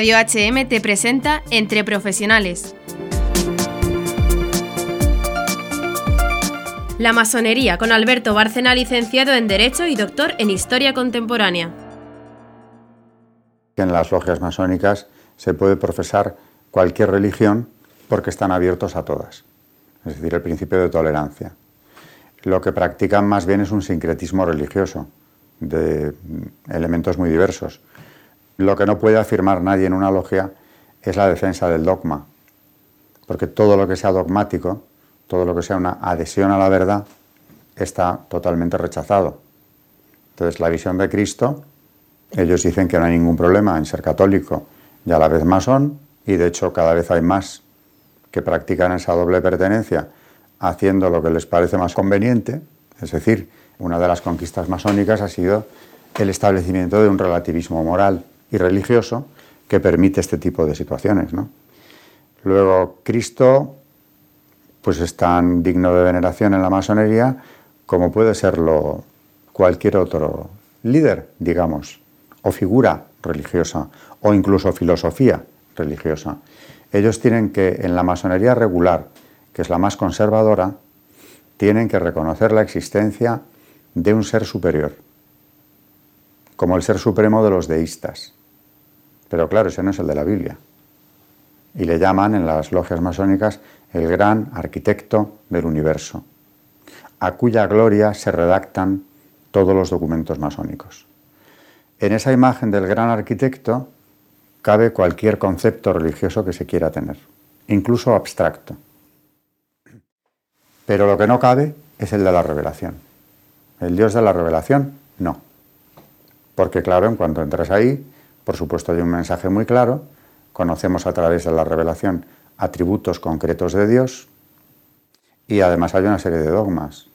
Radio HM te presenta Entre Profesionales. La masonería con Alberto Bárcena, licenciado en Derecho y doctor en Historia Contemporánea. En las logias masónicas se puede profesar cualquier religión porque están abiertos a todas, es decir, el principio de tolerancia. Lo que practican más bien es un sincretismo religioso de elementos muy diversos. Lo que no puede afirmar nadie en una logia es la defensa del dogma, porque todo lo que sea dogmático, todo lo que sea una adhesión a la verdad, está totalmente rechazado. Entonces, la visión de Cristo, ellos dicen que no hay ningún problema en ser católico y a la vez masón, y de hecho cada vez hay más que practican esa doble pertenencia haciendo lo que les parece más conveniente, es decir, una de las conquistas masónicas ha sido el establecimiento de un relativismo moral y religioso que permite este tipo de situaciones. Luego, Cristo pues es tan digno de veneración en la masonería como puede serlo cualquier otro líder, digamos, o figura religiosa, o incluso filosofía religiosa. Ellos tienen que, en la masonería regular, que es la más conservadora, tienen que reconocer la existencia de un ser superior, como el ser supremo de los deístas. Pero claro, ese no es el de la Biblia. Y le llaman en las logias masónicas el gran arquitecto del universo, a cuya gloria se redactan todos los documentos masónicos. En esa imagen del gran arquitecto cabe cualquier concepto religioso que se quiera tener, incluso abstracto. Pero lo que no cabe es el de la revelación. El Dios de la revelación, no. Porque claro, en cuanto entras ahí, por supuesto hay un mensaje muy claro, conocemos a través de la revelación atributos concretos de Dios y además hay una serie de dogmas.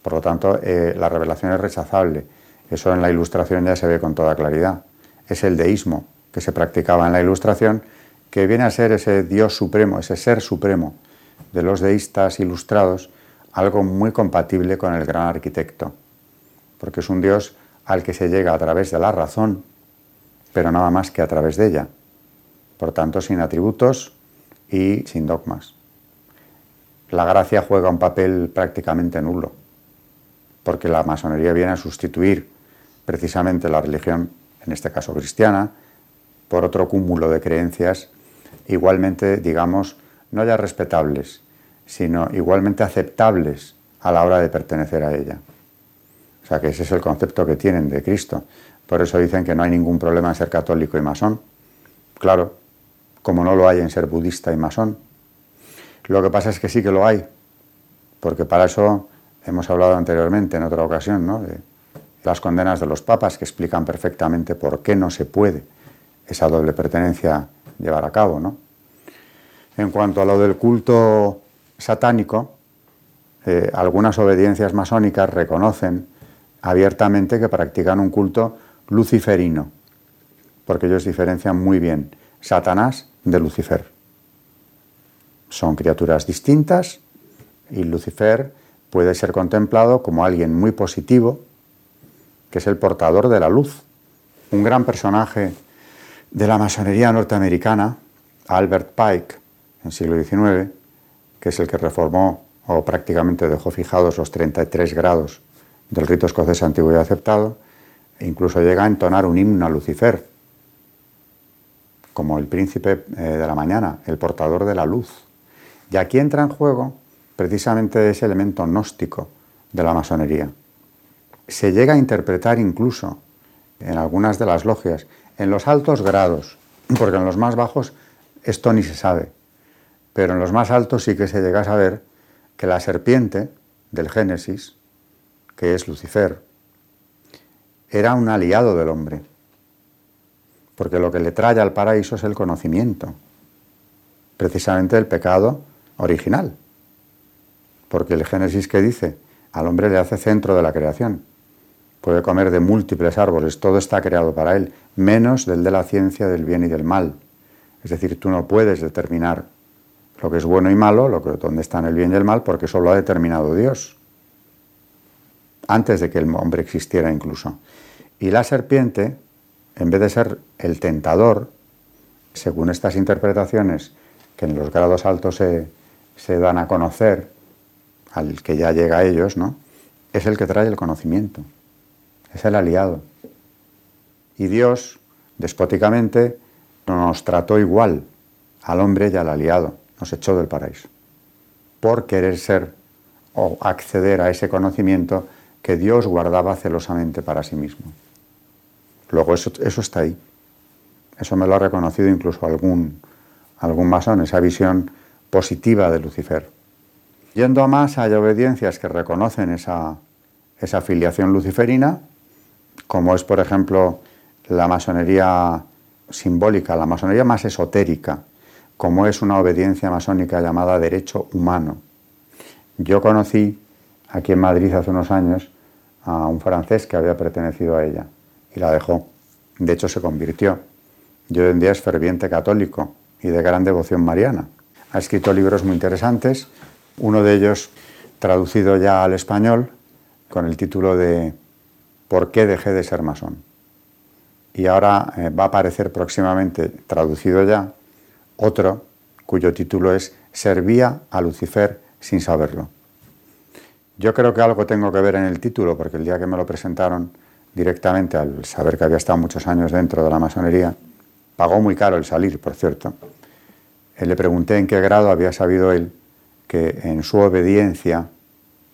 Por lo tanto, eh, la revelación es rechazable. Eso en la ilustración ya se ve con toda claridad. Es el deísmo que se practicaba en la ilustración, que viene a ser ese Dios supremo, ese ser supremo de los deístas ilustrados, algo muy compatible con el gran arquitecto, porque es un Dios al que se llega a través de la razón, pero nada más que a través de ella. Por tanto, sin atributos y sin dogmas. La gracia juega un papel prácticamente nulo, porque la masonería viene a sustituir precisamente la religión, en este caso cristiana, por otro cúmulo de creencias igualmente, digamos, no ya respetables, sino igualmente aceptables a la hora de pertenecer a ella. O sea que ese es el concepto que tienen de Cristo. Por eso dicen que no hay ningún problema en ser católico y masón. Claro, como no lo hay en ser budista y masón. Lo que pasa es que sí que lo hay, porque para eso hemos hablado anteriormente en otra ocasión, ¿no? de las condenas de los papas que explican perfectamente por qué no se puede esa doble pertenencia llevar a cabo. ¿no? En cuanto a lo del culto satánico, eh, algunas obediencias masónicas reconocen abiertamente que practican un culto luciferino, porque ellos diferencian muy bien Satanás de Lucifer. Son criaturas distintas y Lucifer puede ser contemplado como alguien muy positivo, que es el portador de la luz, un gran personaje de la masonería norteamericana, Albert Pike, en el siglo XIX, que es el que reformó o prácticamente dejó fijados los 33 grados del rito escocés antiguo y aceptado, incluso llega a entonar un himno a Lucifer, como el príncipe eh, de la mañana, el portador de la luz. Y aquí entra en juego precisamente ese elemento gnóstico de la masonería. Se llega a interpretar incluso en algunas de las logias, en los altos grados, porque en los más bajos esto ni se sabe, pero en los más altos sí que se llega a saber que la serpiente del Génesis, que es Lucifer, era un aliado del hombre, porque lo que le trae al paraíso es el conocimiento, precisamente el pecado original, porque el Génesis que dice, al hombre le hace centro de la creación, puede comer de múltiples árboles, todo está creado para él, menos del de la ciencia del bien y del mal. Es decir, tú no puedes determinar lo que es bueno y malo, lo que, dónde están el bien y el mal, porque eso lo ha determinado Dios, antes de que el hombre existiera incluso. Y la serpiente, en vez de ser el tentador, según estas interpretaciones que en los grados altos se, dan a conocer, al que ya llega a ellos, ¿no? es el que trae el conocimiento, es el aliado. Y Dios, despóticamente, nos trató igual al hombre y al aliado, nos echó del paraíso, por querer ser o acceder a ese conocimiento que Dios guardaba celosamente para sí mismo. Luego eso, eso está ahí. Eso me lo ha reconocido incluso algún, algún masón, esa visión positiva de Lucifer. Yendo a más, hay obediencias que reconocen esa, esa filiación luciferina, como es, por ejemplo, la masonería simbólica, la masonería más esotérica, como es una obediencia masónica llamada derecho humano. Yo conocí aquí en Madrid hace unos años a un francés que había pertenecido a ella y la dejó. De hecho, se convirtió. Y hoy en día es ferviente católico y de gran devoción mariana. Ha escrito libros muy interesantes, uno de ellos traducido ya al español con el título de ¿Por qué dejé de ser masón? Y ahora eh, va a aparecer próximamente, traducido ya, otro cuyo título es Servía a Lucifer sin saberlo. Yo creo que algo tengo que ver en el título, porque el día que me lo presentaron directamente, al saber que había estado muchos años dentro de la masonería, pagó muy caro el salir, por cierto. Eh, le pregunté en qué grado había sabido él que en su obediencia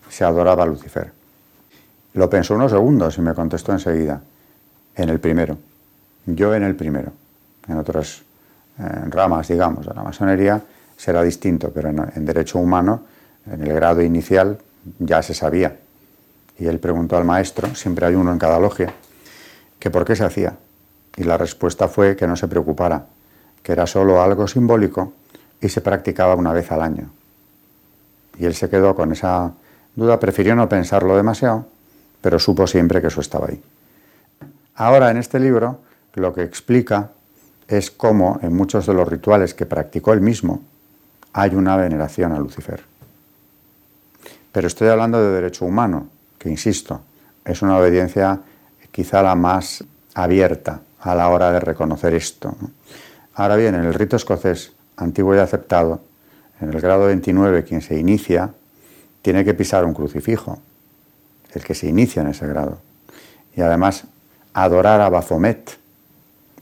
se adoraba a Lucifer. Lo pensó unos segundos y me contestó enseguida, en el primero. Yo en el primero. En otras ramas, digamos, de la masonería será distinto, pero en, derecho humano, en el grado inicial, ya se sabía. Y él preguntó al maestro, siempre hay uno en cada logia, que por qué se hacía. Y la respuesta fue que no se preocupara, que era solo algo simbólico y se practicaba una vez al año. Y él se quedó con esa duda, prefirió no pensarlo demasiado, pero supo siempre que eso estaba ahí. Ahora en este libro lo que explica es cómo en muchos de los rituales que practicó él mismo hay una veneración a Lucifer. Pero estoy hablando de derecho humano, que insisto, es una obediencia quizá la más abierta a la hora de reconocer esto. Ahora bien, en el rito escocés antiguo y aceptado, en el grado 29, quien se inicia tiene que pisar un crucifijo, el que se inicia en ese grado. Y además adorar a Baphomet.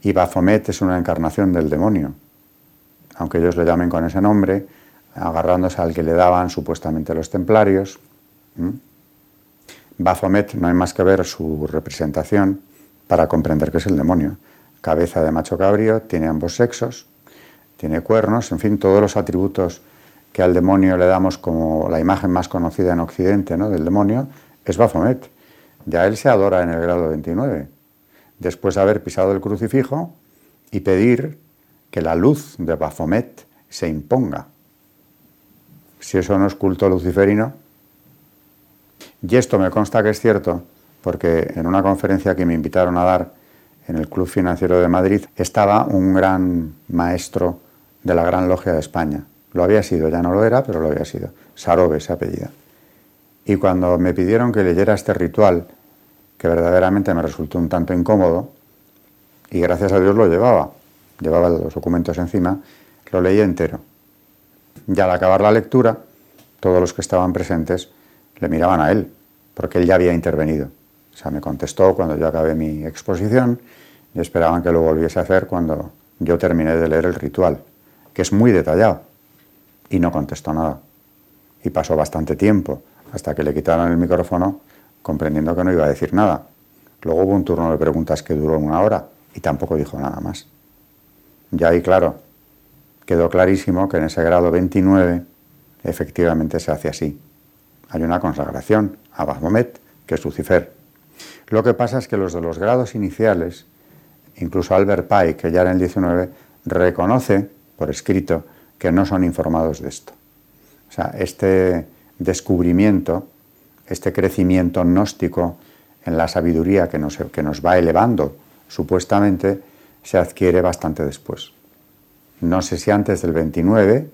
Y Baphomet es una encarnación del demonio, aunque ellos le llamen con ese nombre, agarrándose al que le daban supuestamente los templarios. Baphomet no hay más que ver su representación para comprender que es el demonio. Cabeza de macho cabrío, tiene ambos sexos, tiene cuernos, en fin, todos los atributos que al demonio le damos como la imagen más conocida en Occidente ¿no? del demonio, es Baphomet. Ya él se adora en el grado 29, después de haber pisado el crucifijo y pedir que la luz de Baphomet se imponga. Si eso no es culto luciferino, y esto me consta que es cierto, porque en una conferencia que me invitaron a dar en el Club Financiero de Madrid estaba un gran maestro de la Gran Logia de España. Lo había sido, ya no lo era, pero lo había sido. Sarobe, ese apellido. Y cuando me pidieron que leyera este ritual, que verdaderamente me resultó un tanto incómodo, y gracias a Dios lo llevaba, llevaba los documentos encima, lo leí entero. Y al acabar la lectura, todos los que estaban presentes le miraban a él, porque él ya había intervenido. O sea, me contestó cuando yo acabé mi exposición y esperaban que lo volviese a hacer cuando yo terminé de leer el ritual que es muy detallado, y no contestó nada. Y pasó bastante tiempo hasta que le quitaron el micrófono comprendiendo que no iba a decir nada. Luego hubo un turno de preguntas que duró una hora y tampoco dijo nada más. Ya ahí, claro, quedó clarísimo que en ese grado 29 efectivamente se hace así. Hay una consagración a Baphomet, que es Lucifer. Lo que pasa es que los de los grados iniciales, incluso Albert Pike, que ya era en el 19, reconoce por escrito que no son informados de esto. O sea, este descubrimiento, este crecimiento gnóstico en la sabiduría que nos, que nos va elevando, supuestamente, se adquiere bastante después. No sé si antes del 29,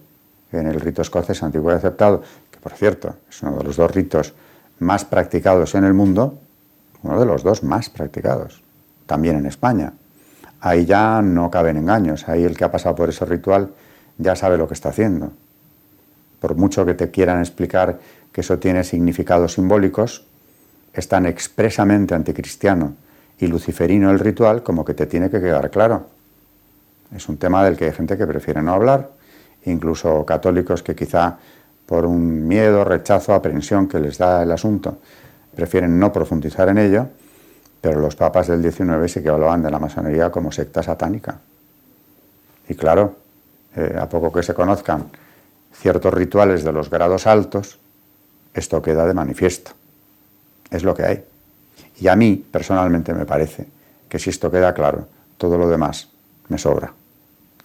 en el rito escocés antiguo y aceptado, que por cierto es uno de los dos ritos más practicados en el mundo, uno de los dos más practicados, también en España, ahí ya no caben engaños, ahí el que ha pasado por ese ritual ya sabe lo que está haciendo. Por mucho que te quieran explicar que eso tiene significados simbólicos, es tan expresamente anticristiano y luciferino el ritual como que te tiene que quedar claro. Es un tema del que hay gente que prefiere no hablar, incluso católicos que quizá por un miedo, rechazo, aprensión que les da el asunto, prefieren no profundizar en ello, pero los papas del XIX sí que hablaban de la masonería como secta satánica. Y claro, eh, a poco que se conozcan ciertos rituales de los grados altos, esto queda de manifiesto. Es lo que hay. Y a mí, personalmente, me parece que si esto queda claro, todo lo demás me sobra.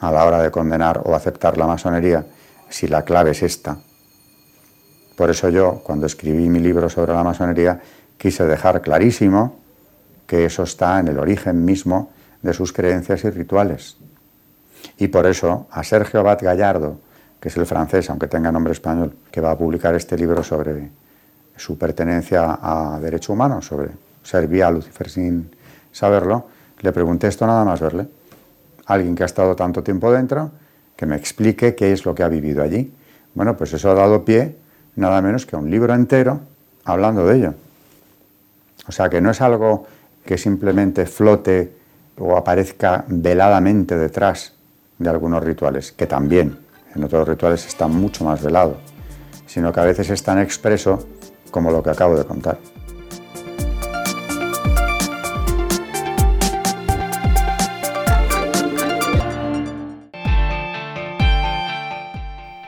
A la hora de condenar o aceptar la masonería, si la clave es esta. Por eso yo, cuando escribí mi libro sobre la masonería, quise dejar clarísimo que eso está en el origen mismo de sus creencias y rituales. Y por eso a Sergio Abad Gallardo, que es el francés, aunque tenga nombre español, que va a publicar este libro sobre su pertenencia a derecho humano, sobre servía a Lucifer sin saberlo, le pregunté esto nada más verle. Alguien que ha estado tanto tiempo dentro, que me explique qué es lo que ha vivido allí. Bueno, pues eso ha dado pie nada menos que a un libro entero hablando de ello. O sea que no es algo que simplemente flote o aparezca veladamente detrás de algunos rituales, que también en otros rituales está mucho más velado, sino que a veces es tan expreso como lo que acabo de contar.